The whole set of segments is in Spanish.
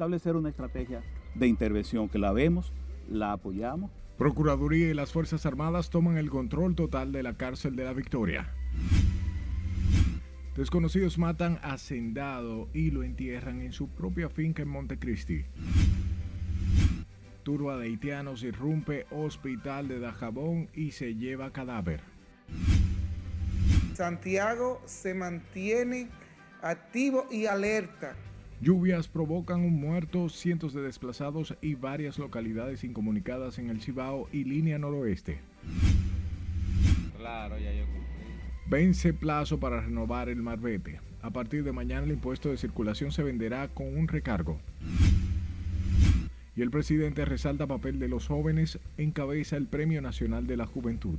establecer una estrategia de intervención que la vemos, la apoyamos. Procuraduría y las Fuerzas Armadas toman el control total de la cárcel de la Victoria. Desconocidos matan a Sendado y lo entierran en su propia finca en Montecristi. Turba de haitianos irrumpe hospital de Dajabón y se lleva cadáver. Santiago se mantiene activo y alerta. Lluvias provocan un muerto, cientos de desplazados y varias localidades incomunicadas en el Cibao y línea noroeste. Claro, ya yo Vence plazo para renovar el marbete. A partir de mañana el impuesto de circulación se venderá con un recargo. Y el presidente resalta papel de los jóvenes, encabeza el Premio Nacional de la Juventud.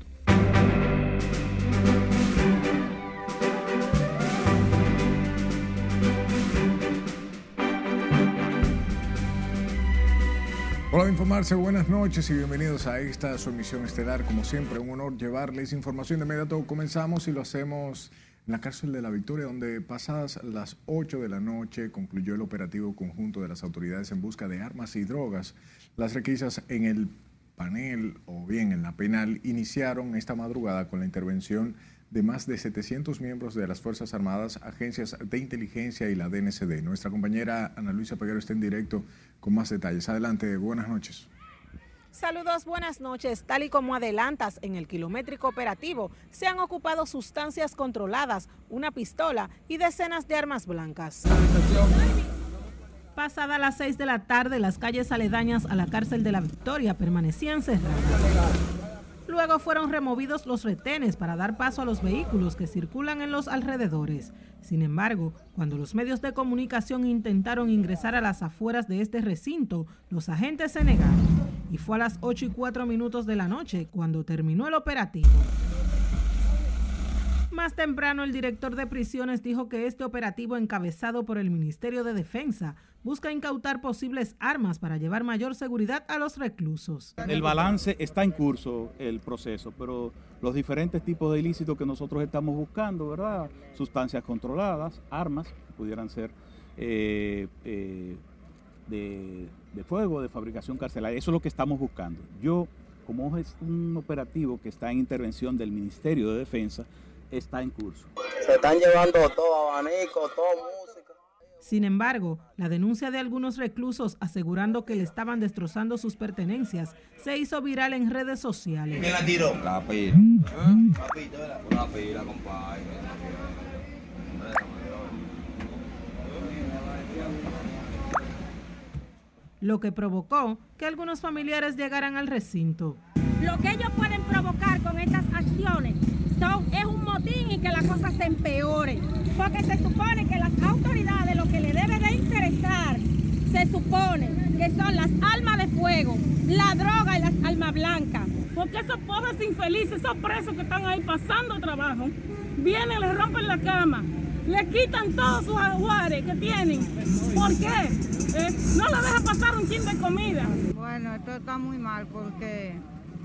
Hola de informarse, buenas noches y bienvenidos a esta su emisión estelar. Como siempre, un honor llevarles información de inmediato. Comenzamos y lo hacemos en la cárcel de la Victoria, donde pasadas las 8 de la noche concluyó el operativo conjunto de las autoridades en busca de armas y drogas. Las requisas en el panel o bien en la penal iniciaron esta madrugada con la intervención de más de 700 miembros de las Fuerzas Armadas, agencias de inteligencia y la DNCD. Nuestra compañera Ana Luisa Peguero está en directo con más detalles. Adelante, buenas noches. Saludos, buenas noches. Tal y como adelantas en el kilométrico operativo, se han ocupado sustancias controladas, una pistola y decenas de armas blancas. Pasada las 6 de la tarde, las calles aledañas a la cárcel de la Victoria permanecían cerradas. Luego fueron removidos los retenes para dar paso a los vehículos que circulan en los alrededores. Sin embargo, cuando los medios de comunicación intentaron ingresar a las afueras de este recinto, los agentes se negaron. Y fue a las 8 y 4 minutos de la noche cuando terminó el operativo. Más temprano, el director de prisiones dijo que este operativo encabezado por el Ministerio de Defensa busca incautar posibles armas para llevar mayor seguridad a los reclusos. El balance está en curso, el proceso, pero los diferentes tipos de ilícitos que nosotros estamos buscando, ¿verdad? Sustancias controladas, armas, pudieran ser eh, eh, de, de fuego, de fabricación carcelaria, eso es lo que estamos buscando. Yo, como es un operativo que está en intervención del Ministerio de Defensa, está en curso. Se están llevando todo abanico, todo música. Sin embargo, la denuncia de algunos reclusos asegurando que le estaban destrozando sus pertenencias se hizo viral en redes sociales. ¿Quién la tiró? La pila. La pila. Una pila, compadre. Lo que provocó que algunos familiares llegaran al recinto. Lo que ellos pueden provocar con estas acciones es un motín y que la cosa se empeore. Porque se supone que las autoridades lo que le debe de interesar, se supone que son las armas de fuego, la droga y las armas blancas. Porque esos pobres infelices, esos presos que están ahí pasando trabajo, vienen, le rompen la cama, le quitan todos sus ajuares que tienen. ¿Por qué? Eh, no le deja pasar un chin de comida. Bueno, esto está muy mal porque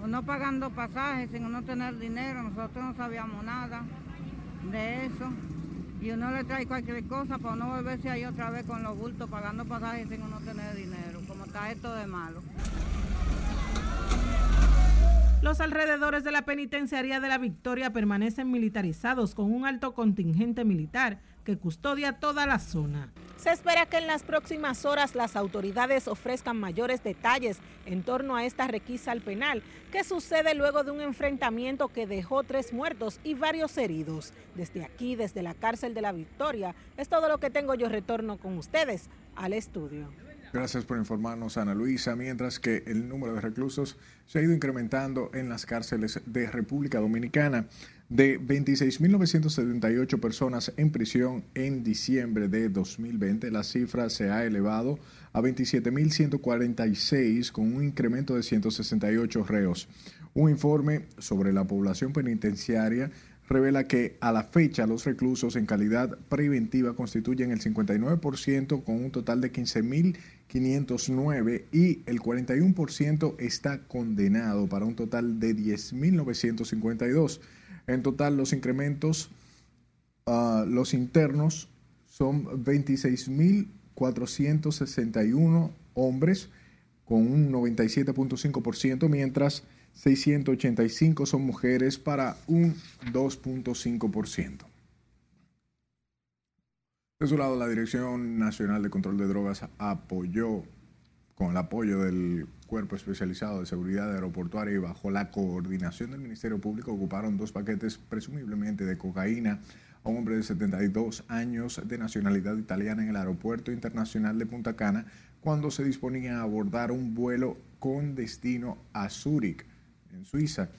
no pagando pasajes sin uno tener dinero, nosotros no sabíamos nada de eso. Y uno le trae cualquier cosa para no volverse ahí otra vez con los bultos pagando pasajes sin uno tener dinero, como está esto de malo. Los alrededores de la penitenciaría de la Victoria permanecen militarizados con un alto contingente militar que custodia toda la zona. Se espera que en las próximas horas las autoridades ofrezcan mayores detalles en torno a esta requisa al penal, que sucede luego de un enfrentamiento que dejó tres muertos y varios heridos. Desde aquí, desde la cárcel de la Victoria, es todo lo que tengo. Yo retorno con ustedes al estudio. Gracias por informarnos, Ana Luisa. Mientras que el número de reclusos se ha ido incrementando en las cárceles de República Dominicana. De 26.978 personas en prisión en diciembre de 2020, la cifra se ha elevado a 27.146 con un incremento de 168 reos. Un informe sobre la población penitenciaria revela que a la fecha los reclusos en calidad preventiva constituyen el 59% con un total de 15.509 y el 41% está condenado para un total de 10.952. En total, los incrementos, uh, los internos son 26.000 461 hombres con un 97.5%, mientras 685 son mujeres para un 2.5%. De su lado, la Dirección Nacional de Control de Drogas apoyó, con el apoyo del Cuerpo Especializado de Seguridad Aeroportuaria y bajo la coordinación del Ministerio Público, ocuparon dos paquetes presumiblemente de cocaína a un hombre de 72 años de nacionalidad italiana en el Aeropuerto Internacional de Punta Cana cuando se disponía a abordar un vuelo con destino a Zúrich, en Suiza.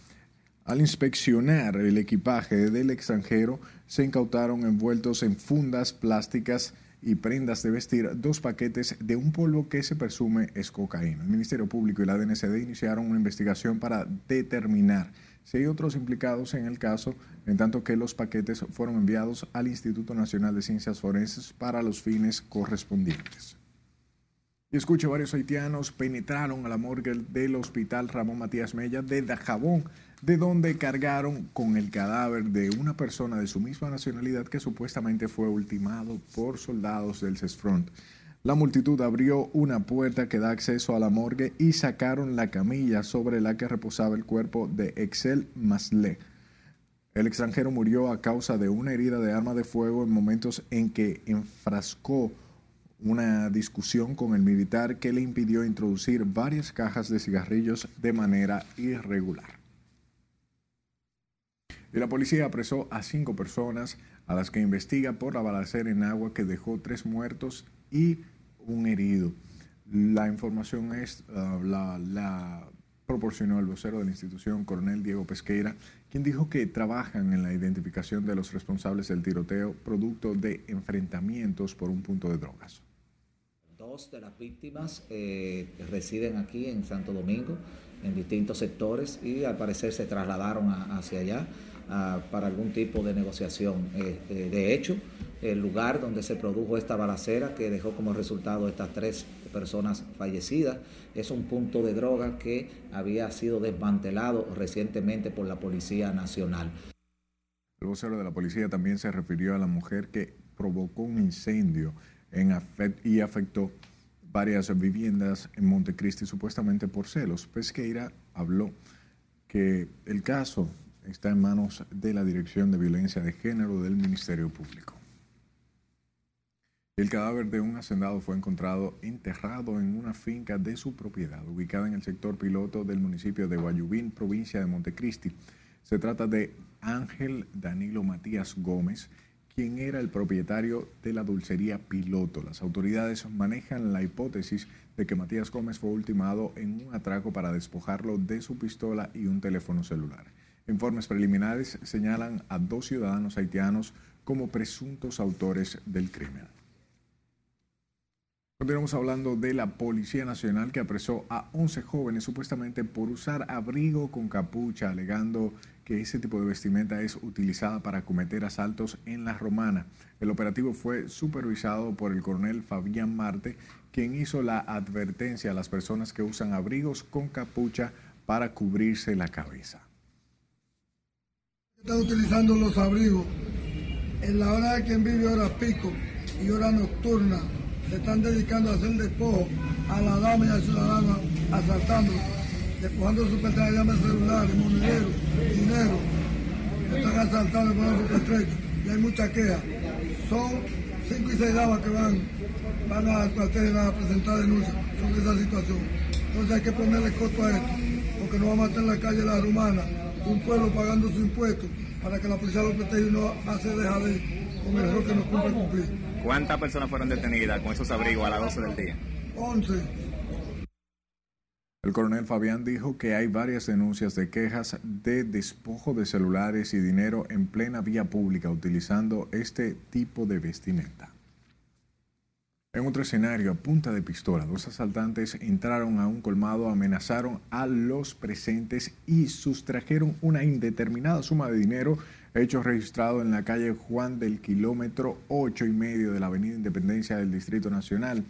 Al inspeccionar el equipaje del extranjero, se incautaron envueltos en fundas plásticas y prendas de vestir dos paquetes de un polvo que se presume es cocaína. El Ministerio Público y la DNCD iniciaron una investigación para determinar si hay otros implicados en el caso, en tanto que los paquetes fueron enviados al Instituto Nacional de Ciencias Forenses para los fines correspondientes. Y escuche, varios haitianos penetraron a la morgue del Hospital Ramón Matías Mella de Dajabón, de donde cargaron con el cadáver de una persona de su misma nacionalidad que supuestamente fue ultimado por soldados del CESFRONT. La multitud abrió una puerta que da acceso a la morgue y sacaron la camilla sobre la que reposaba el cuerpo de Excel Maslé. El extranjero murió a causa de una herida de arma de fuego en momentos en que enfrascó una discusión con el militar que le impidió introducir varias cajas de cigarrillos de manera irregular. Y la policía apresó a cinco personas a las que investiga por la balacera en agua que dejó tres muertos y un herido. La información es, uh, la, proporcionó el vocero de la institución, coronel Diego Pesqueira, quien dijo que trabajan en la identificación de los responsables del tiroteo producto de enfrentamientos por un punto de drogas. Dos de las víctimas eh, residen aquí en Santo Domingo, en distintos sectores, y al parecer se trasladaron hacia allá a, para algún tipo de negociación. Eh, eh, de hecho, el lugar donde se produjo esta balacera, que dejó como resultado estas tres personas fallecidas, es un punto de droga que había sido desmantelado recientemente por la Policía Nacional. El vocero de la policía también se refirió a la mujer que provocó un incendio en y afectó varias viviendas en Montecristi supuestamente por celos. Pesqueira habló que el caso está en manos de la Dirección de Violencia de Género del Ministerio Público. El cadáver de un hacendado fue encontrado enterrado en una finca de su propiedad, ubicada en el sector piloto del municipio de Guayubín, provincia de Montecristi. Se trata de Ángel Danilo Matías Gómez, quien era el propietario de la dulcería Piloto. Las autoridades manejan la hipótesis de que Matías Gómez fue ultimado en un atraco para despojarlo de su pistola y un teléfono celular. Informes preliminares señalan a dos ciudadanos haitianos como presuntos autores del crimen. Continuamos hablando de la Policía Nacional que apresó a 11 jóvenes supuestamente por usar abrigo con capucha, alegando que ese tipo de vestimenta es utilizada para cometer asaltos en la Romana. El operativo fue supervisado por el coronel Fabián Marte, quien hizo la advertencia a las personas que usan abrigos con capucha para cubrirse la cabeza. Están utilizando los abrigos en la hora de quien vive hora pico y hora nocturna se están dedicando a hacer despojo a la dama y al ciudadano, asaltando, despojando su pertenencia de celulares, monedero, dinero. Están asaltando, poniendo su pertrecho y hay mucha queja. Son cinco y seis damas que van, van a, a presentar denuncias sobre esa situación. Entonces hay que ponerle costo a esto, porque no vamos a estar en la calle La Romana, un pueblo pagando su impuesto para que la policía lo proteja y no hace dejar de con el error que nos cumple cumplir. ¿Cuántas personas fueron detenidas con esos abrigos a las 12 del día? 11. El coronel Fabián dijo que hay varias denuncias de quejas de despojo de celulares y dinero en plena vía pública utilizando este tipo de vestimenta. En otro escenario, a punta de pistola, dos asaltantes entraron a un colmado, amenazaron a los presentes y sustrajeron una indeterminada suma de dinero hecho registrado en la calle Juan del kilómetro 8 y medio de la Avenida Independencia del Distrito Nacional.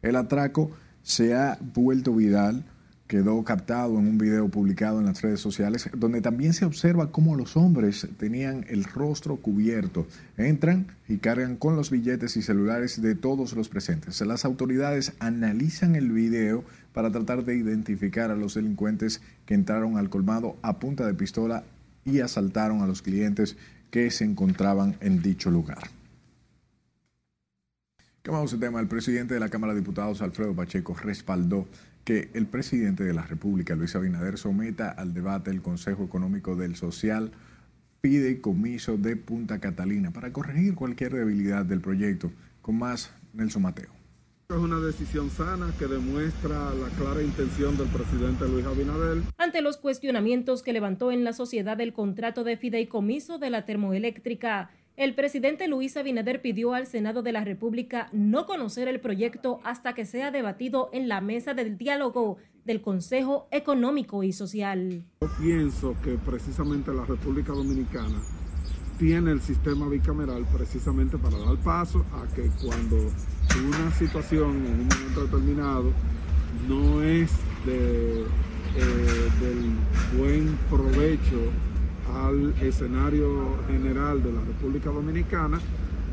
El atraco se ha vuelto viral quedó captado en un video publicado en las redes sociales, donde también se observa cómo los hombres tenían el rostro cubierto. Entran y cargan con los billetes y celulares de todos los presentes. Las autoridades analizan el video para tratar de identificar a los delincuentes que entraron al colmado a punta de pistola y asaltaron a los clientes que se encontraban en dicho lugar. Cambiamos el tema. El presidente de la Cámara de Diputados, Alfredo Pacheco, respaldó que el presidente de la República, Luis Abinader, someta al debate el Consejo Económico del Social Fideicomiso de Punta Catalina para corregir cualquier debilidad del proyecto. Con más, Nelson Mateo. Es una decisión sana que demuestra la clara intención del presidente Luis Abinader. Ante los cuestionamientos que levantó en la sociedad el contrato de fideicomiso de la termoeléctrica, el presidente Luis Abinader pidió al Senado de la República no conocer el proyecto hasta que sea debatido en la mesa del diálogo del Consejo Económico y Social. Yo pienso que precisamente la República Dominicana tiene el sistema bicameral precisamente para dar paso a que cuando una situación en un momento determinado no es de, eh, del buen provecho al escenario general de la República Dominicana,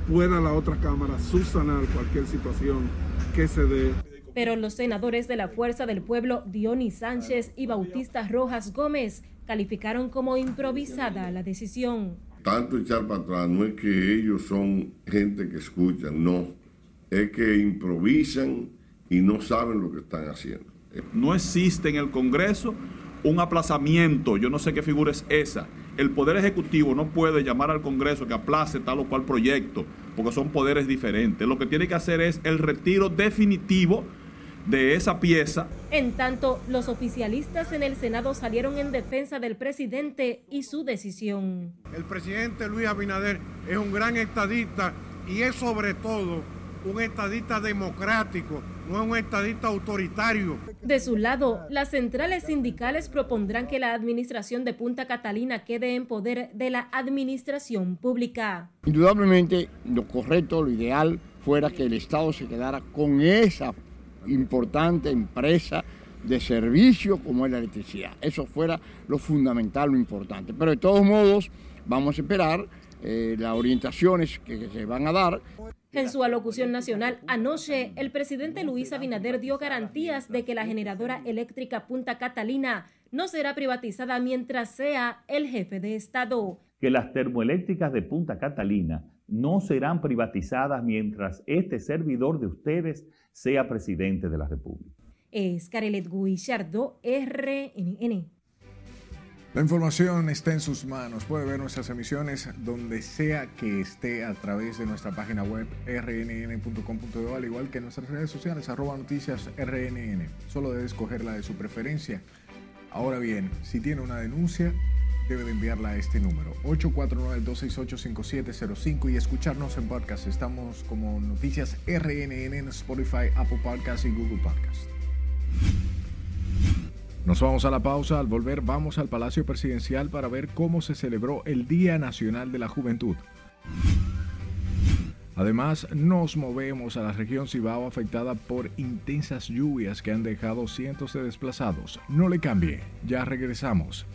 pueda la otra Cámara subsanar cualquier situación que se dé. Pero los senadores de la Fuerza del Pueblo, Dionis Sánchez y Bautista Rojas Gómez, calificaron como improvisada la decisión. Tanto echar para atrás no es que ellos son gente que escucha, no. Es que improvisan y no saben lo que están haciendo. No existe en el Congreso un aplazamiento, yo no sé qué figura es esa, el Poder Ejecutivo no puede llamar al Congreso que aplace tal o cual proyecto, porque son poderes diferentes. Lo que tiene que hacer es el retiro definitivo de esa pieza. En tanto, los oficialistas en el Senado salieron en defensa del presidente y su decisión. El presidente Luis Abinader es un gran estadista y es sobre todo un estadista democrático no es un estadista autoritario. De su lado, las centrales sindicales propondrán que la administración de Punta Catalina quede en poder de la administración pública. Indudablemente, lo correcto, lo ideal fuera que el Estado se quedara con esa importante empresa de servicio como es la electricidad. Eso fuera lo fundamental, lo importante. Pero de todos modos, vamos a esperar eh, las orientaciones que se van a dar. En su alocución nacional anoche, el presidente Luis Abinader dio garantías de que la generadora eléctrica Punta Catalina no será privatizada mientras sea el jefe de Estado. Que las termoeléctricas de Punta Catalina no serán privatizadas mientras este servidor de ustedes sea presidente de la República. Es Carelet Guillardo, RNN. La información está en sus manos. Puede ver nuestras emisiones donde sea que esté a través de nuestra página web rnn.com.do, al igual que nuestras redes sociales, arroba noticias rnn. Solo debe escoger la de su preferencia. Ahora bien, si tiene una denuncia, debe de enviarla a este número, 849-268-5705 y escucharnos en podcast. Estamos como Noticias RNN en Spotify, Apple Podcasts y Google Podcasts. Nos vamos a la pausa. Al volver vamos al Palacio Presidencial para ver cómo se celebró el Día Nacional de la Juventud. Además, nos movemos a la región Cibao afectada por intensas lluvias que han dejado cientos de desplazados. No le cambie, ya regresamos.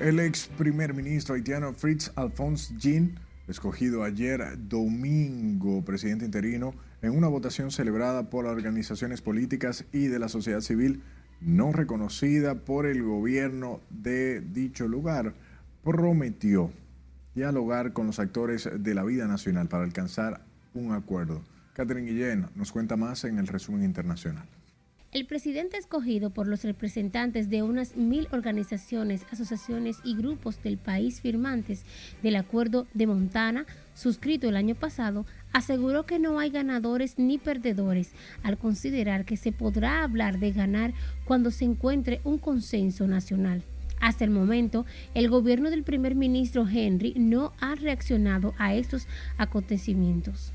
El ex primer ministro haitiano Fritz Alphonse Jean, escogido ayer domingo presidente interino en una votación celebrada por organizaciones políticas y de la sociedad civil no reconocida por el gobierno de dicho lugar, prometió dialogar con los actores de la vida nacional para alcanzar un acuerdo. Catherine Guillén nos cuenta más en el resumen internacional. El presidente escogido por los representantes de unas mil organizaciones, asociaciones y grupos del país firmantes del Acuerdo de Montana, suscrito el año pasado, aseguró que no hay ganadores ni perdedores al considerar que se podrá hablar de ganar cuando se encuentre un consenso nacional. Hasta el momento, el gobierno del primer ministro Henry no ha reaccionado a estos acontecimientos.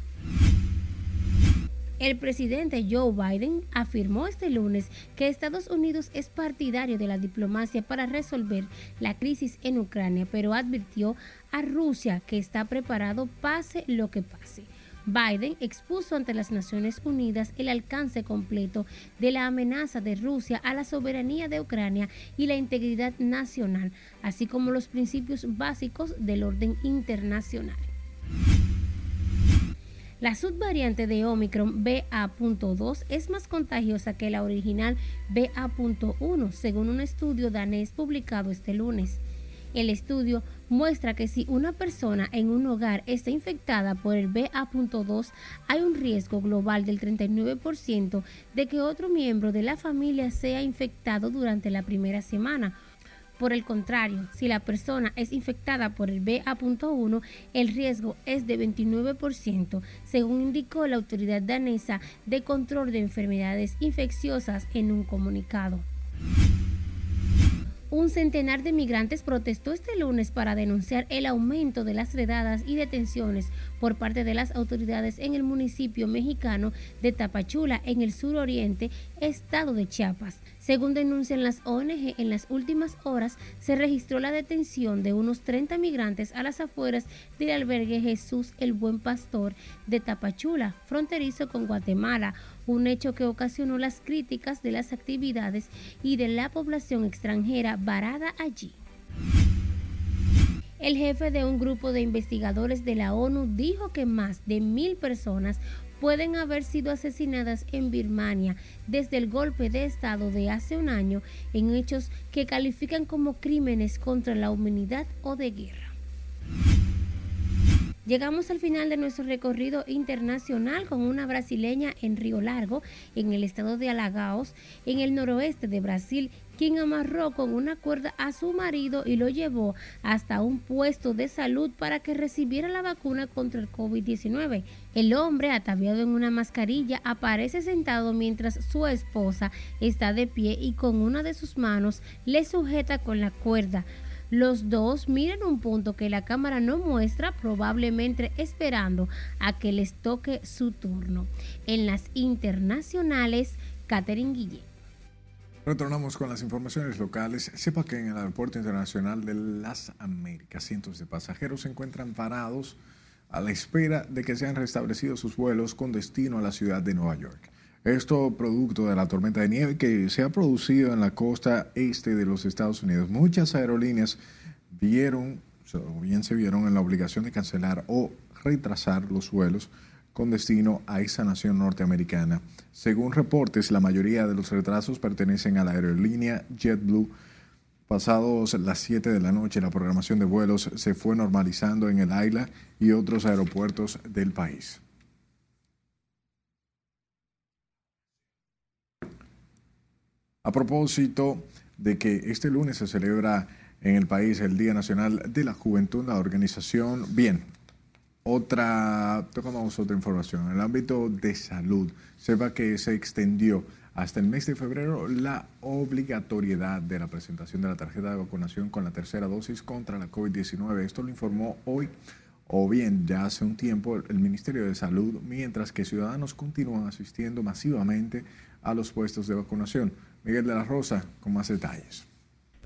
El presidente Joe Biden afirmó este lunes que Estados Unidos es partidario de la diplomacia para resolver la crisis en Ucrania, pero advirtió a Rusia que está preparado pase lo que pase. Biden expuso ante las Naciones Unidas el alcance completo de la amenaza de Rusia a la soberanía de Ucrania y la integridad nacional, así como los principios básicos del orden internacional. La subvariante de Omicron BA.2 es más contagiosa que la original BA.1, según un estudio danés publicado este lunes. El estudio muestra que si una persona en un hogar está infectada por el BA.2, hay un riesgo global del 39% de que otro miembro de la familia sea infectado durante la primera semana. Por el contrario, si la persona es infectada por el BA.1, el riesgo es de 29%, según indicó la autoridad danesa de control de enfermedades infecciosas en un comunicado. Un centenar de migrantes protestó este lunes para denunciar el aumento de las redadas y detenciones por parte de las autoridades en el municipio mexicano de Tapachula, en el suroriente estado de Chiapas. Según denuncian las ONG, en las últimas horas se registró la detención de unos 30 migrantes a las afueras del albergue Jesús el Buen Pastor de Tapachula, fronterizo con Guatemala un hecho que ocasionó las críticas de las actividades y de la población extranjera varada allí. El jefe de un grupo de investigadores de la ONU dijo que más de mil personas pueden haber sido asesinadas en Birmania desde el golpe de Estado de hace un año en hechos que califican como crímenes contra la humanidad o de guerra. Llegamos al final de nuestro recorrido internacional con una brasileña en Río Largo, en el estado de Alagaos, en el noroeste de Brasil, quien amarró con una cuerda a su marido y lo llevó hasta un puesto de salud para que recibiera la vacuna contra el COVID-19. El hombre, ataviado en una mascarilla, aparece sentado mientras su esposa está de pie y con una de sus manos le sujeta con la cuerda. Los dos miran un punto que la cámara no muestra, probablemente esperando a que les toque su turno. En las internacionales, Catherine Guille. Retornamos con las informaciones locales. Sepa que en el Aeropuerto Internacional de las Américas cientos de pasajeros se encuentran parados a la espera de que sean restablecidos sus vuelos con destino a la ciudad de Nueva York. Esto producto de la tormenta de nieve que se ha producido en la costa este de los Estados Unidos. Muchas aerolíneas vieron, o bien se vieron en la obligación de cancelar o retrasar los vuelos con destino a esa nación norteamericana. Según reportes, la mayoría de los retrasos pertenecen a la aerolínea JetBlue. Pasados las 7 de la noche, la programación de vuelos se fue normalizando en el AILA y otros aeropuertos del país. A propósito de que este lunes se celebra en el país el Día Nacional de la Juventud, la organización, bien, otra, tocamos otra información, en el ámbito de salud, sepa que se extendió hasta el mes de febrero la obligatoriedad de la presentación de la tarjeta de vacunación con la tercera dosis contra la COVID-19. Esto lo informó hoy o bien ya hace un tiempo el Ministerio de Salud, mientras que ciudadanos continúan asistiendo masivamente a los puestos de vacunación. Miguel de la Rosa con más detalles.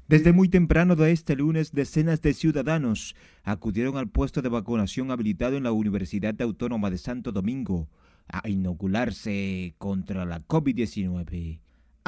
Desde muy temprano de este lunes, decenas de ciudadanos acudieron al puesto de vacunación habilitado en la Universidad Autónoma de Santo Domingo a inocularse contra la COVID-19.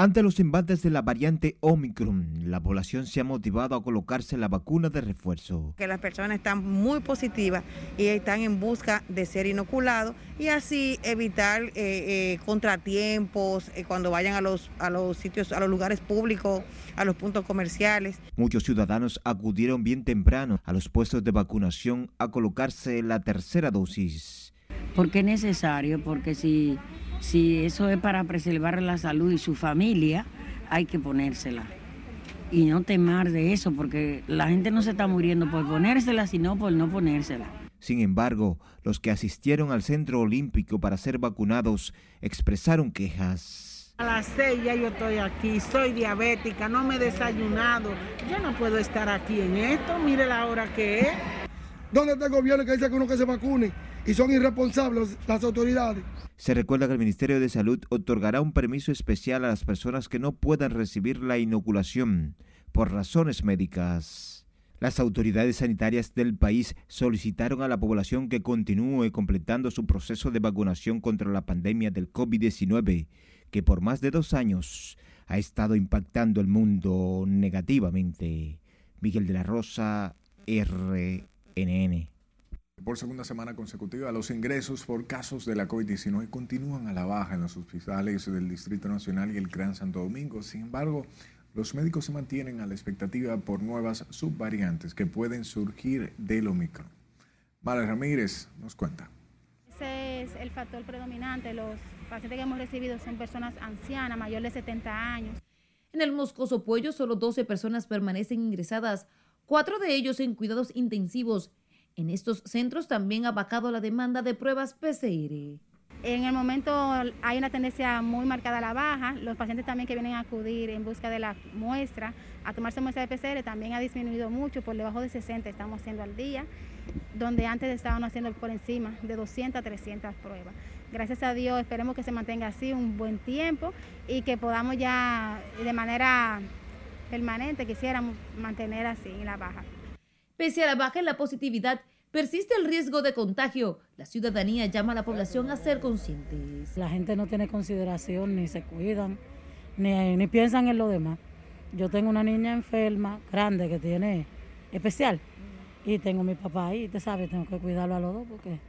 Ante los embates de la variante Omicron, la población se ha motivado a colocarse la vacuna de refuerzo. Que las personas están muy positivas y están en busca de ser inoculados y así evitar eh, eh, contratiempos eh, cuando vayan a los, a los sitios, a los lugares públicos, a los puntos comerciales. Muchos ciudadanos acudieron bien temprano a los puestos de vacunación a colocarse la tercera dosis. ¿Por qué es necesario? Porque si si eso es para preservar la salud y su familia, hay que ponérsela. Y no temar de eso, porque la gente no se está muriendo por ponérsela, sino por no ponérsela. Sin embargo, los que asistieron al centro olímpico para ser vacunados expresaron quejas. A las seis ya yo estoy aquí, soy diabética, no me he desayunado, yo no puedo estar aquí en esto, mire la hora que es. ¿Dónde está el gobierno que dice que uno que se vacune? Y son irresponsables las autoridades. Se recuerda que el Ministerio de Salud otorgará un permiso especial a las personas que no puedan recibir la inoculación por razones médicas. Las autoridades sanitarias del país solicitaron a la población que continúe completando su proceso de vacunación contra la pandemia del COVID-19, que por más de dos años ha estado impactando el mundo negativamente. Miguel de la Rosa, RNN. Por segunda semana consecutiva, los ingresos por casos de la COVID-19 continúan a la baja en los hospitales del Distrito Nacional y el Gran Santo Domingo. Sin embargo, los médicos se mantienen a la expectativa por nuevas subvariantes que pueden surgir del Omicron. Mara Ramírez nos cuenta. Ese es el factor predominante. Los pacientes que hemos recibido son personas ancianas, mayores de 70 años. En el Moscoso Puello, solo 12 personas permanecen ingresadas, cuatro de ellos en cuidados intensivos en estos centros también ha bajado la demanda de pruebas PCR. En el momento hay una tendencia muy marcada a la baja. Los pacientes también que vienen a acudir en busca de la muestra, a tomarse muestra de PCR, también ha disminuido mucho, por debajo de 60 estamos haciendo al día, donde antes estábamos haciendo por encima de 200 a 300 pruebas. Gracias a Dios, esperemos que se mantenga así un buen tiempo y que podamos ya de manera permanente, quisiéramos mantener así la baja. Pese a la baja en la positividad, persiste el riesgo de contagio. La ciudadanía llama a la población a ser conscientes. La gente no tiene consideración, ni se cuidan, ni, ni piensan en lo demás. Yo tengo una niña enferma, grande, que tiene especial, y tengo a mi papá ahí, te sabes, tengo que cuidarlo a los dos porque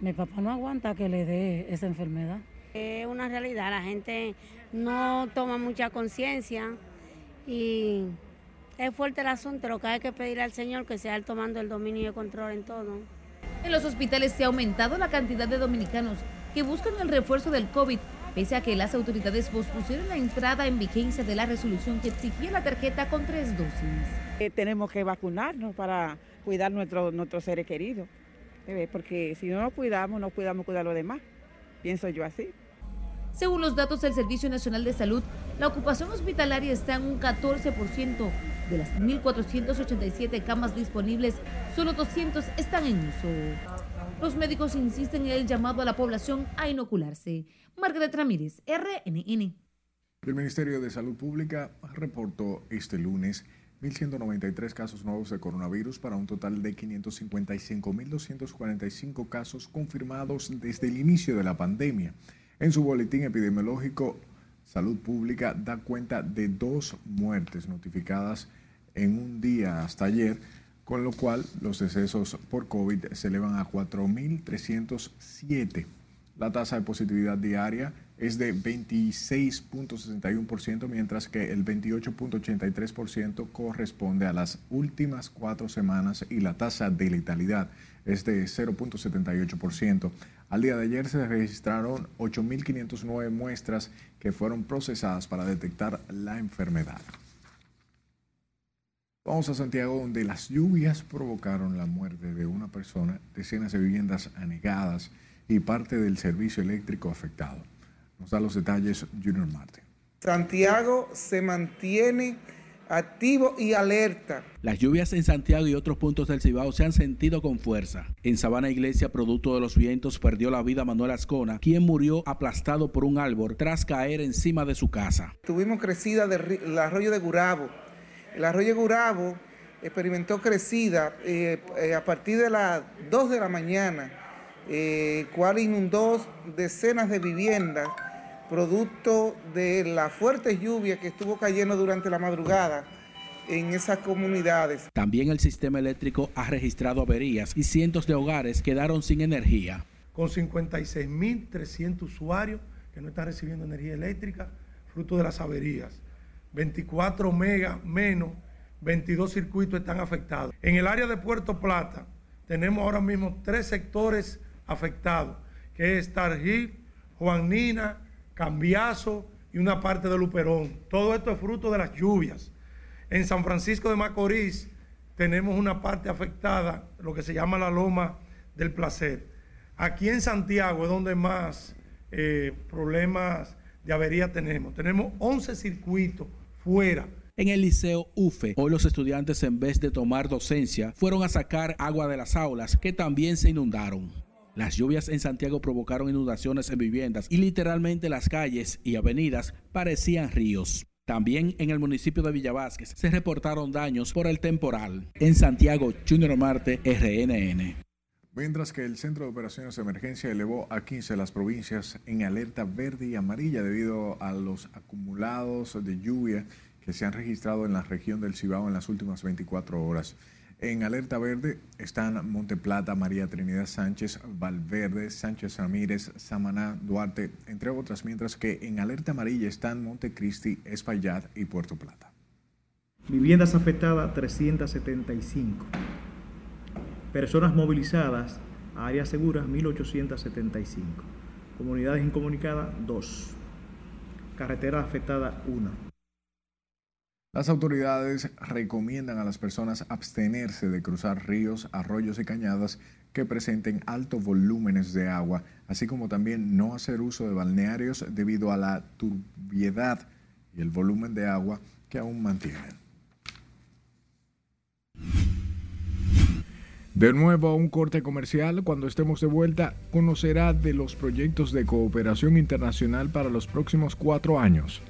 mi papá no aguanta que le dé esa enfermedad. Es una realidad, la gente no toma mucha conciencia y es fuerte el asunto, lo que hay que pedir al Señor que sea él tomando el dominio y el control en todo. En los hospitales se ha aumentado la cantidad de dominicanos que buscan el refuerzo del COVID, pese a que las autoridades pospusieron la entrada en vigencia de la resolución que exigía la tarjeta con tres dosis. Eh, tenemos que vacunarnos para cuidar nuestro, nuestros seres queridos, eh, porque si no nos cuidamos, no cuidamos cuidar a los demás. Pienso yo así. Según los datos del Servicio Nacional de Salud, la ocupación hospitalaria está en un 14%. De las 1.487 camas disponibles, solo 200 están en uso. Los médicos insisten en el llamado a la población a inocularse. Margaret Ramírez, RNN. El Ministerio de Salud Pública reportó este lunes 1.193 casos nuevos de coronavirus para un total de 555.245 casos confirmados desde el inicio de la pandemia. En su boletín epidemiológico, Salud Pública da cuenta de dos muertes notificadas en un día hasta ayer, con lo cual los decesos por COVID se elevan a 4.307. La tasa de positividad diaria es de 26.61%, mientras que el 28.83% corresponde a las últimas cuatro semanas y la tasa de letalidad es de 0.78%. Al día de ayer se registraron 8.509 muestras que fueron procesadas para detectar la enfermedad. Vamos a Santiago, donde las lluvias provocaron la muerte de una persona, decenas de viviendas anegadas y parte del servicio eléctrico afectado. Nos da los detalles Junior Martin. Santiago se mantiene activo y alerta. Las lluvias en Santiago y otros puntos del Cibao se han sentido con fuerza. En Sabana Iglesia, producto de los vientos, perdió la vida Manuel Ascona, quien murió aplastado por un árbol tras caer encima de su casa. Tuvimos crecida del arroyo de Gurabo, el arroyo Gurabo experimentó crecida eh, eh, a partir de las 2 de la mañana, eh, cual inundó decenas de viviendas, producto de la fuerte lluvia que estuvo cayendo durante la madrugada en esas comunidades. También el sistema eléctrico ha registrado averías y cientos de hogares quedaron sin energía. Con 56.300 usuarios que no están recibiendo energía eléctrica, fruto de las averías. 24 megas menos, 22 circuitos están afectados. En el área de Puerto Plata tenemos ahora mismo tres sectores afectados, que es Tarjil, Juanina, Cambiazo y una parte de Luperón. Todo esto es fruto de las lluvias. En San Francisco de Macorís tenemos una parte afectada, lo que se llama la Loma del Placer. Aquí en Santiago es donde más eh, problemas de avería tenemos. Tenemos 11 circuitos fuera En el liceo UFE, hoy los estudiantes en vez de tomar docencia, fueron a sacar agua de las aulas que también se inundaron. Las lluvias en Santiago provocaron inundaciones en viviendas y literalmente las calles y avenidas parecían ríos. También en el municipio de Villavásquez se reportaron daños por el temporal. En Santiago, Junior Marte, RNN. Mientras que el Centro de Operaciones de Emergencia elevó a 15 las provincias en alerta verde y amarilla debido a los acumulados de lluvia que se han registrado en la región del Cibao en las últimas 24 horas. En alerta verde están Monteplata, María Trinidad Sánchez, Valverde, Sánchez Ramírez, Samaná, Duarte, entre otras, mientras que en alerta amarilla están Montecristi, Espaillat y Puerto Plata. Viviendas afectadas 375. Personas movilizadas a áreas seguras 1875. Comunidades incomunicadas 2. Carretera afectada 1. Las autoridades recomiendan a las personas abstenerse de cruzar ríos, arroyos y cañadas que presenten altos volúmenes de agua, así como también no hacer uso de balnearios debido a la turbiedad y el volumen de agua que aún mantienen. De nuevo a un corte comercial, cuando estemos de vuelta, conocerá de los proyectos de cooperación internacional para los próximos cuatro años.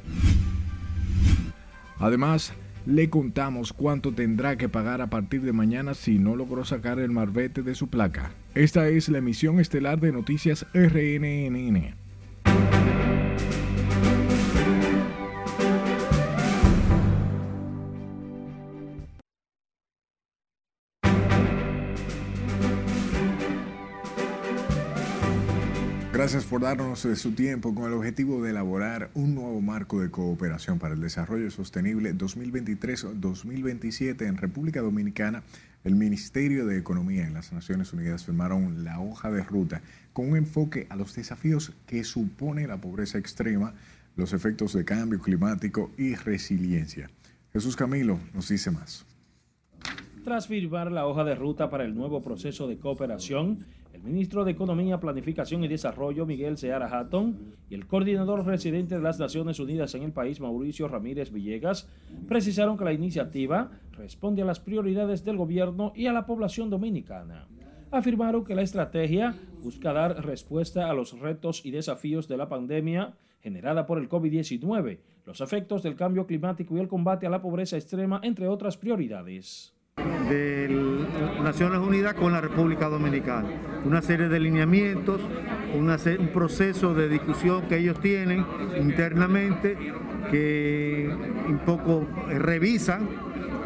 Además, le contamos cuánto tendrá que pagar a partir de mañana si no logró sacar el marbete de su placa. Esta es la emisión estelar de Noticias RNNN. Gracias por darnos de su tiempo con el objetivo de elaborar un nuevo marco de cooperación para el desarrollo sostenible 2023-2027 en República Dominicana. El Ministerio de Economía en las Naciones Unidas firmaron la hoja de ruta con un enfoque a los desafíos que supone la pobreza extrema, los efectos de cambio climático y resiliencia. Jesús Camilo nos dice más. Tras firmar la hoja de ruta para el nuevo proceso de cooperación, el ministro de Economía, Planificación y Desarrollo, Miguel Seara Hatton, y el coordinador residente de las Naciones Unidas en el país, Mauricio Ramírez Villegas, precisaron que la iniciativa responde a las prioridades del gobierno y a la población dominicana. Afirmaron que la estrategia busca dar respuesta a los retos y desafíos de la pandemia generada por el COVID-19, los efectos del cambio climático y el combate a la pobreza extrema, entre otras prioridades de Naciones Unidas con la República Dominicana. Una serie de lineamientos, un proceso de discusión que ellos tienen internamente que un poco revisan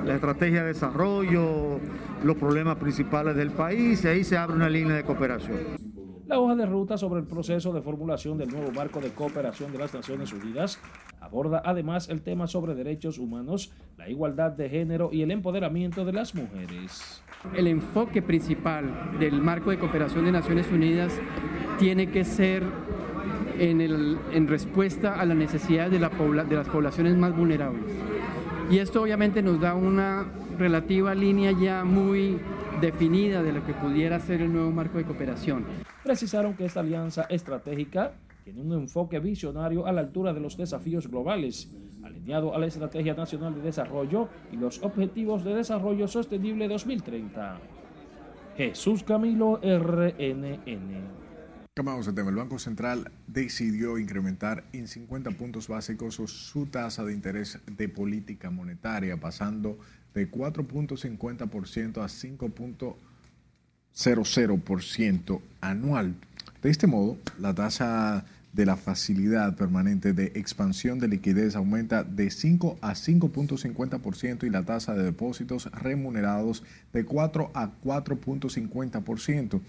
la estrategia de desarrollo, los problemas principales del país y ahí se abre una línea de cooperación. La hoja de ruta sobre el proceso de formulación del nuevo marco de cooperación de las Naciones Unidas aborda además el tema sobre derechos humanos, la igualdad de género y el empoderamiento de las mujeres. El enfoque principal del marco de cooperación de Naciones Unidas tiene que ser en, respuesta a las necesidades de, de las poblaciones más vulnerables. Y esto obviamente nos da una relativa línea ya muy definida de lo que pudiera ser el nuevo marco de cooperación precisaron que esta alianza estratégica tiene un enfoque visionario a la altura de los desafíos globales, alineado a la Estrategia Nacional de Desarrollo y los Objetivos de Desarrollo Sostenible 2030. Jesús Camilo, RNN. Cambiamos tema. El Banco Central decidió incrementar en 50 puntos básicos su tasa de interés de política monetaria, pasando de 4.50% a 5.50%. 0,0% anual. De este modo, la tasa de la facilidad permanente de expansión de liquidez aumenta de 5 a 5.50% y la tasa de depósitos remunerados de 4 a 4.50%.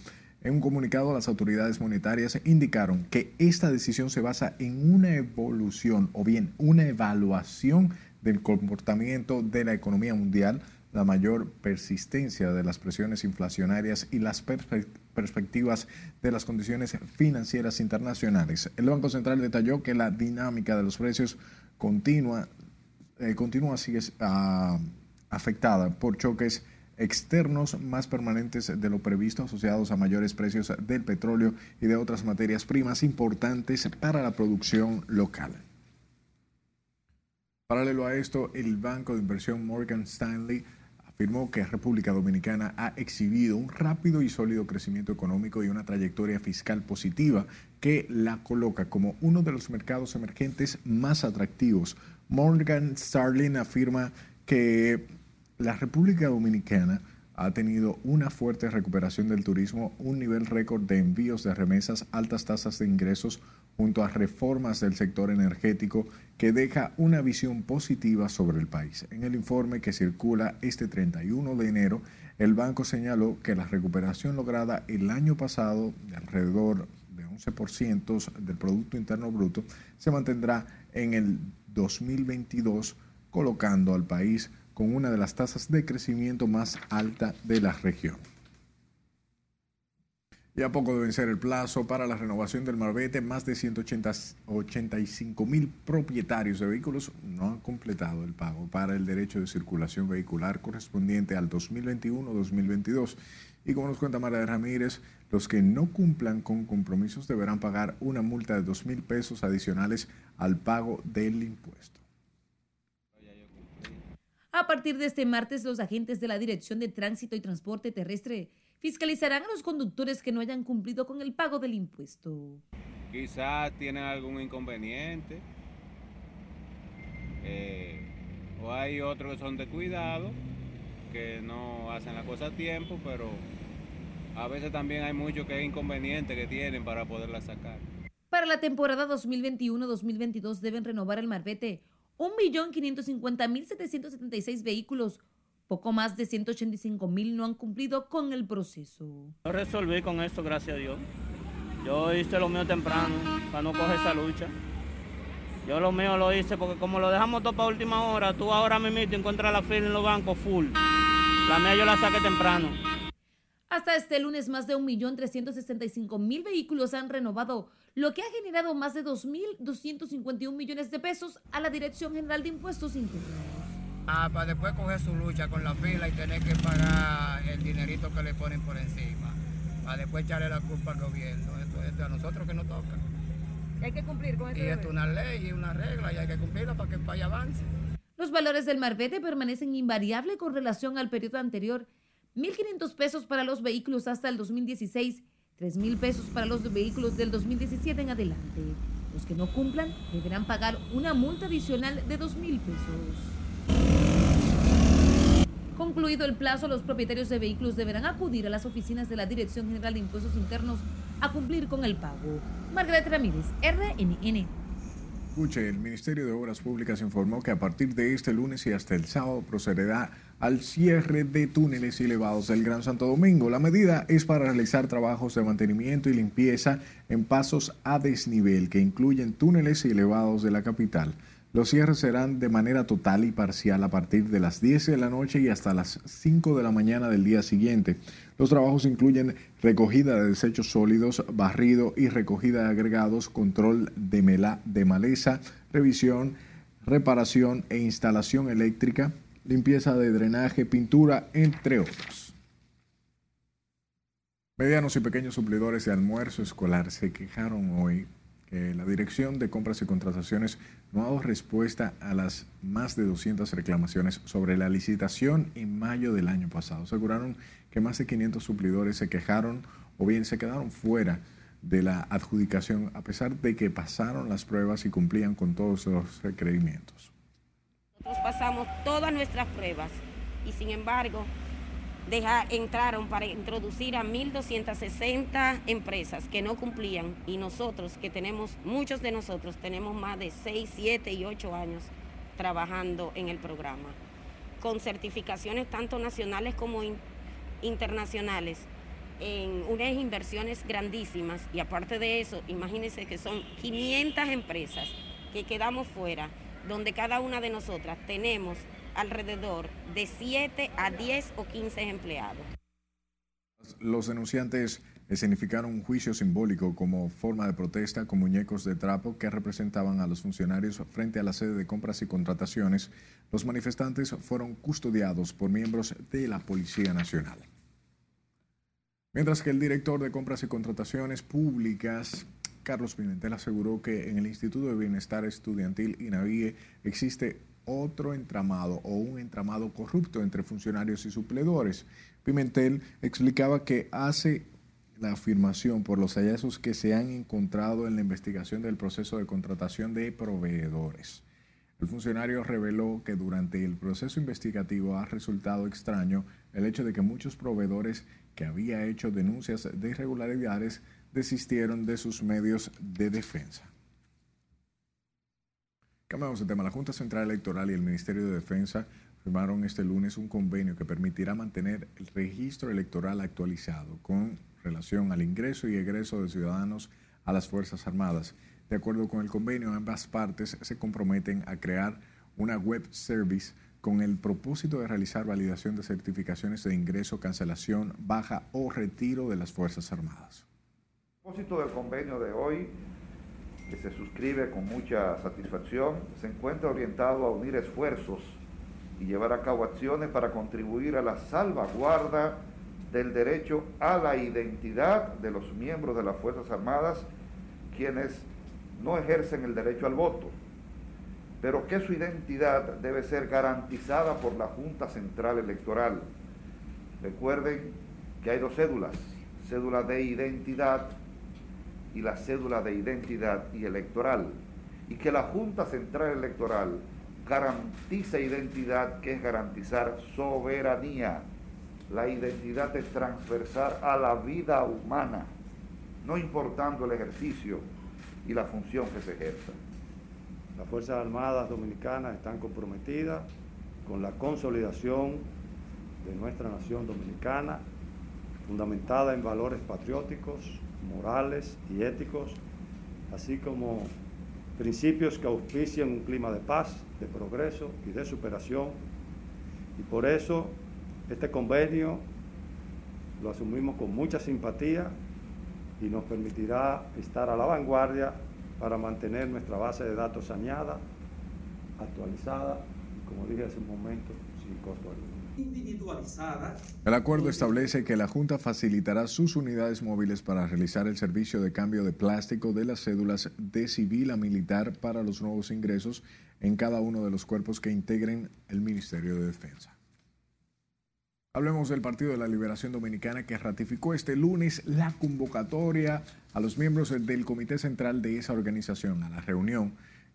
En un comunicado, las autoridades monetarias indicaron que esta decisión se basa en una evolución o bien una evaluación del comportamiento de la economía mundial la mayor persistencia de las presiones inflacionarias y las perspectivas de las condiciones financieras internacionales. El Banco Central detalló que la dinámica de los precios continúa, eh, continúa sigue, ah, afectada por choques externos más permanentes de lo previsto asociados a mayores precios del petróleo y de otras materias primas importantes para la producción local. Paralelo a esto, el banco de inversión Morgan Stanley afirmó que República Dominicana ha exhibido un rápido y sólido crecimiento económico y una trayectoria fiscal positiva que la coloca como uno de los mercados emergentes más atractivos. Morgan Stanley afirma que la República Dominicana ha tenido una fuerte recuperación del turismo, un nivel récord de envíos de remesas, altas tasas de ingresos, junto a reformas del sector energético que deja una visión positiva sobre el país. En el informe que circula este 31 de enero, el banco señaló que la recuperación lograda el año pasado de alrededor de 11% del Producto Interno Bruto se mantendrá en el 2022, colocando al país con una de las tasas de crecimiento más alta de la región. Ya poco de vencer el plazo para la renovación del Marbete, más de 185 mil propietarios de vehículos no han completado el pago para el derecho de circulación vehicular correspondiente al 2021-2022. Y como nos cuenta María Ramírez, los que no cumplan con compromisos deberán pagar una multa de 2 mil pesos adicionales al pago del impuesto. A partir de este martes, los agentes de la Dirección de Tránsito y Transporte Terrestre fiscalizarán a los conductores que no hayan cumplido con el pago del impuesto. Quizás tienen algún inconveniente eh, o hay otros que son de cuidado, que no hacen la cosa a tiempo, pero a veces también hay muchos que es inconveniente que tienen para poderla sacar. Para la temporada 2021-2022 deben renovar el marbete 1.550.776 vehículos. Poco más de 185.000 no han cumplido con el proceso. Yo resolví con esto, gracias a Dios. Yo hice lo mío temprano para no coger esa lucha. Yo lo mío lo hice porque como lo dejamos todo para última hora, tú ahora mismo encuentras la fila en los bancos full. La mía yo la saqué temprano. Hasta este lunes, más de 1.365.000 vehículos han renovado, lo que ha generado más de 2.251 millones de pesos a la Dirección General de Impuestos Internos. Ah, para después coger su lucha con la fila y tener que pagar el dinerito que le ponen por encima. Para después echarle la culpa al gobierno. Esto es a nosotros que nos toca. Hay que cumplir con eso. Y esto es una ley y una regla y hay que cumplirla para que el país avance. Los valores del marbete permanecen invariables con relación al periodo anterior 1.500 pesos para los vehículos hasta el 2016, 3.000 pesos para los vehículos del 2017 en adelante. Los que no cumplan deberán pagar una multa adicional de 2.000 pesos. Concluido el plazo, los propietarios de vehículos deberán acudir a las oficinas de la Dirección General de Impuestos Internos a cumplir con el pago. Margaret Ramírez, RNN. Escuche, el Ministerio de Obras Públicas informó que a partir de este lunes y hasta el sábado procederá al cierre de túneles y elevados del Gran Santo Domingo. La medida es para realizar trabajos de mantenimiento y limpieza en pasos a desnivel que incluyen túneles y elevados de la capital. Los cierres serán de manera total y parcial a partir de las 10 de la noche y hasta las 5 de la mañana del día siguiente. Los trabajos incluyen recogida de desechos sólidos, barrido y recogida de agregados, control de, mela, de maleza, revisión, reparación e instalación eléctrica, limpieza de drenaje, pintura, entre otros. Medianos y pequeños suplidores de almuerzo escolar se quejaron hoy que la Dirección de Compras y Contrataciones no ha dado respuesta a las más de 200 reclamaciones sobre la licitación en mayo del año pasado. Aseguraron que más de 500 suplidores se quejaron o bien se quedaron fuera de la adjudicación a pesar de que pasaron las pruebas y cumplían con todos los requerimientos. Nosotros pasamos todas nuestras pruebas y sin embargo entraron para introducir a 1.260 empresas que no cumplían. Y nosotros, que tenemos, muchos de nosotros tenemos más de 6, 7 y 8 años trabajando en el programa, con certificaciones tanto nacionales como internacionales, en unas inversiones grandísimas. Y aparte de eso, imagínense que son 500 empresas que quedamos fuera, donde cada una de nosotras tenemos alrededor de 7 a 10 o 15 empleados. Los denunciantes escenificaron un juicio simbólico como forma de protesta con muñecos de trapo que representaban a los funcionarios frente a la sede de compras y contrataciones. Los manifestantes fueron custodiados por miembros de la Policía Nacional. Mientras que el director de compras y contrataciones públicas, Carlos Pimentel, aseguró que en el Instituto de Bienestar Estudiantil INAVIE existe otro entramado o un entramado corrupto entre funcionarios y supledores. Pimentel explicaba que hace la afirmación por los hallazgos que se han encontrado en la investigación del proceso de contratación de proveedores. El funcionario reveló que durante el proceso investigativo ha resultado extraño el hecho de que muchos proveedores que había hecho denuncias de irregularidades desistieron de sus medios de defensa. Cambiamos de tema. La Junta Central Electoral y el Ministerio de Defensa firmaron este lunes un convenio que permitirá mantener el registro electoral actualizado con relación al ingreso y egreso de ciudadanos a las Fuerzas Armadas. De acuerdo con el convenio, ambas partes se comprometen a crear una web service con el propósito de realizar validación de certificaciones de ingreso, cancelación, baja o retiro de las Fuerzas Armadas. Propósito del convenio de hoy, que se suscribe con mucha satisfacción, se encuentra orientado a unir esfuerzos y llevar a cabo acciones para contribuir a la salvaguarda del derecho a la identidad de los miembros de las Fuerzas Armadas, quienes no ejercen el derecho al voto, pero que su identidad debe ser garantizada por la Junta Central Electoral. Recuerden que hay dos cédulas, cédula de identidad y la cédula de identidad y electoral, y que la Junta Central Electoral garantiza identidad, que es garantizar soberanía la identidad es transversal a la vida humana, no importando el ejercicio y la función que se ejerza. Las Fuerzas Armadas Dominicanas están comprometidas con la consolidación de nuestra nación dominicana, fundamentada en valores patrióticos, morales y éticos, así como principios que auspician un clima de paz, de progreso y de superación. Y por eso este convenio lo asumimos con mucha simpatía y nos permitirá estar a la vanguardia para mantener nuestra base de datos saneada, actualizada y, como dije hace un momento, sin costo alguno. El acuerdo establece que la Junta facilitará sus unidades móviles para realizar el servicio de cambio de plástico de las cédulas de civil a militar para los nuevos ingresos en cada uno de los cuerpos que integren el Ministerio de Defensa. Hablemos del Partido de la Liberación Dominicana que ratificó este lunes la convocatoria a los miembros del Comité Central de esa organización a la reunión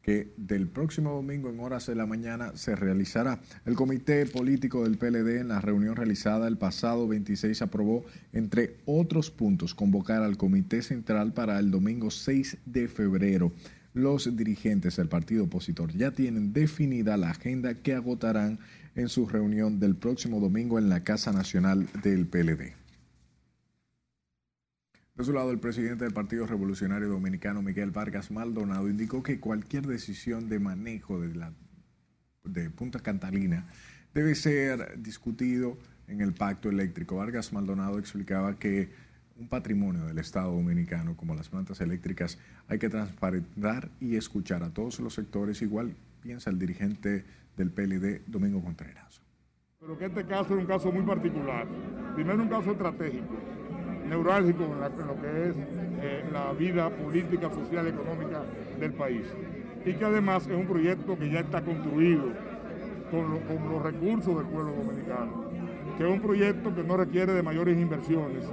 que del próximo domingo en horas de la mañana se realizará. El Comité Político del PLD en la reunión realizada el pasado 26 aprobó, entre otros puntos, convocar al Comité Central para el domingo 6 de febrero. Los dirigentes del partido opositor ya tienen definida la agenda que agotarán en su reunión del próximo domingo en la Casa Nacional del PLD. De su lado, el presidente del Partido Revolucionario Dominicano, Miguel Vargas Maldonado, indicó que cualquier decisión de manejo de, la, de Punta Catalina debe ser discutido en el pacto eléctrico. Vargas Maldonado explicaba que un patrimonio del Estado dominicano como las plantas eléctricas hay que transparentar y escuchar a todos los sectores. Igual piensa el dirigente del PLD, Domingo Contreras. Pero que este caso es un caso muy particular. Primero un caso estratégico, neurálgico en, lo que es eh, la vida política, social económica del país. Y que además es un proyecto que ya está construido con, los recursos del pueblo dominicano. Que es un proyecto que no requiere de mayores inversiones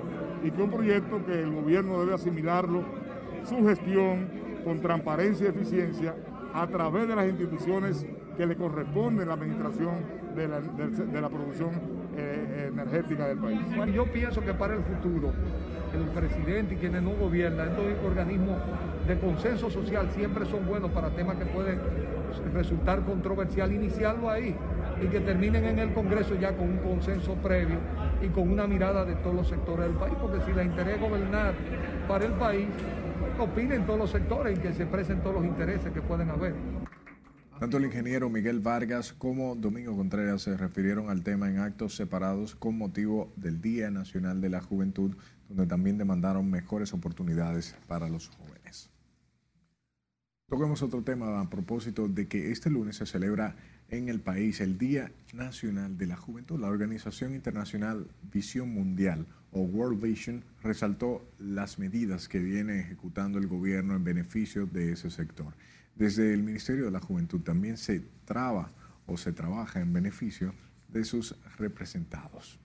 y que es un proyecto que el gobierno debe asimilarlo, su gestión con transparencia y eficiencia a través de las instituciones que le corresponde la administración de, la producción eh, energética del país. Yo pienso que para el futuro el presidente y quienes no gobiernan, estos organismos de consenso social siempre son buenos para temas que pueden resultar controversial, iniciarlo ahí y que terminen en el Congreso ya con un consenso previo y con una mirada de todos los sectores del país, porque si la interés gobernar para el país, opinen todos los sectores y que se expresen todos los intereses que pueden haber. Tanto el ingeniero Miguel Vargas como Domingo Contreras se refirieron al tema en actos separados con motivo del Día Nacional de la Juventud, donde también demandaron mejores oportunidades para los jóvenes. Toquemos otro tema a propósito de que este lunes se celebra en el país el Día Nacional de la Juventud. La Organización Internacional Visión Mundial o World Vision resaltó las medidas que viene ejecutando el gobierno en beneficio de ese sector. Desde el Ministerio de la Juventud también se traba o se trabaja en beneficio de sus representados.